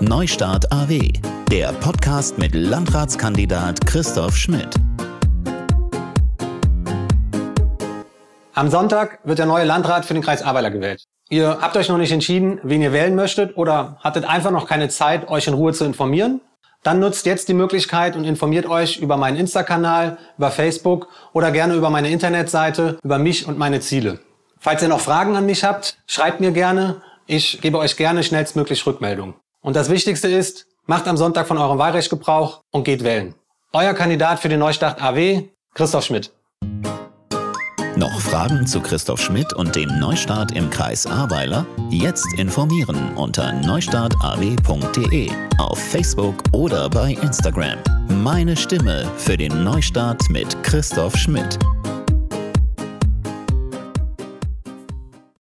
Neustart AW, der Podcast mit Landratskandidat Christoph Schmidt. Am Sonntag wird der neue Landrat für den Kreis Ahrweiler gewählt. Ihr habt euch noch nicht entschieden, wen ihr wählen möchtet oder hattet einfach noch keine Zeit, euch in Ruhe zu informieren? Dann nutzt jetzt die Möglichkeit und informiert euch über meinen Insta-Kanal, über Facebook oder gerne über meine Internetseite, über mich und meine Ziele. Falls ihr noch Fragen an mich habt, schreibt mir gerne. Ich gebe euch gerne schnellstmöglich Rückmeldung. Und das Wichtigste ist, macht am Sonntag von eurem Wahlrecht Gebrauch und geht wählen. Euer Kandidat für den Neustart AW, Christoph Schmidt. Noch Fragen zu Christoph Schmidt und dem Neustart im Kreis Ahrweiler? Jetzt informieren unter neustartaw.de, auf Facebook oder bei Instagram. Meine Stimme für den Neustart mit Christoph Schmidt.